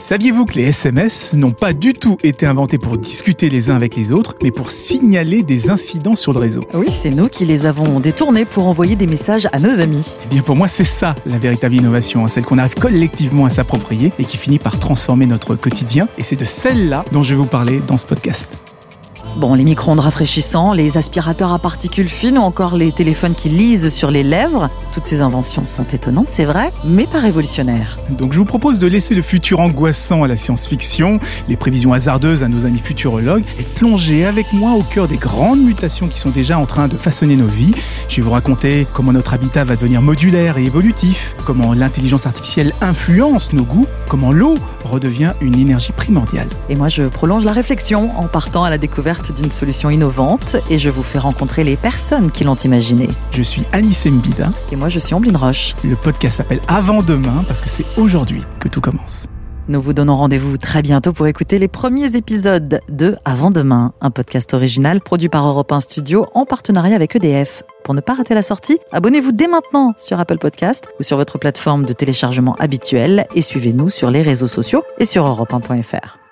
Saviez-vous que les SMS n'ont pas du tout été inventés pour discuter les uns avec les autres, mais pour signaler des incidents sur le réseau? Oui, c'est nous qui les avons détournés pour envoyer des messages à nos amis. Eh bien pour moi, c'est ça la véritable innovation, hein, celle qu'on arrive collectivement à s'approprier et qui finit par transformer notre quotidien. Et c'est de celle-là dont je vais vous parler dans ce podcast. Bon, les micro-ondes rafraîchissants, les aspirateurs à particules fines ou encore les téléphones qui lisent sur les lèvres, toutes ces inventions sont étonnantes, c'est vrai, mais pas révolutionnaires. Donc je vous propose de laisser le futur angoissant à la science-fiction, les prévisions hasardeuses à nos amis futurologues et de plonger avec moi au cœur des grandes mutations qui sont déjà en train de façonner nos vies. Je vais vous raconter comment notre habitat va devenir modulaire et évolutif, comment l'intelligence artificielle influence nos goûts, comment l'eau redevient une énergie primordiale. Et moi, je prolonge la réflexion en partant à la découverte d'une solution innovante et je vous fais rencontrer les personnes qui l'ont imaginé. Je suis Alice Mbida. Et moi, je suis Ambline Roche. Le podcast s'appelle Avant demain parce que c'est aujourd'hui que tout commence. Nous vous donnons rendez-vous très bientôt pour écouter les premiers épisodes de Avant demain, un podcast original produit par Europe 1 Studio en partenariat avec EDF. Pour ne pas rater la sortie, abonnez-vous dès maintenant sur Apple Podcast ou sur votre plateforme de téléchargement habituelle et suivez-nous sur les réseaux sociaux et sur europe1.fr.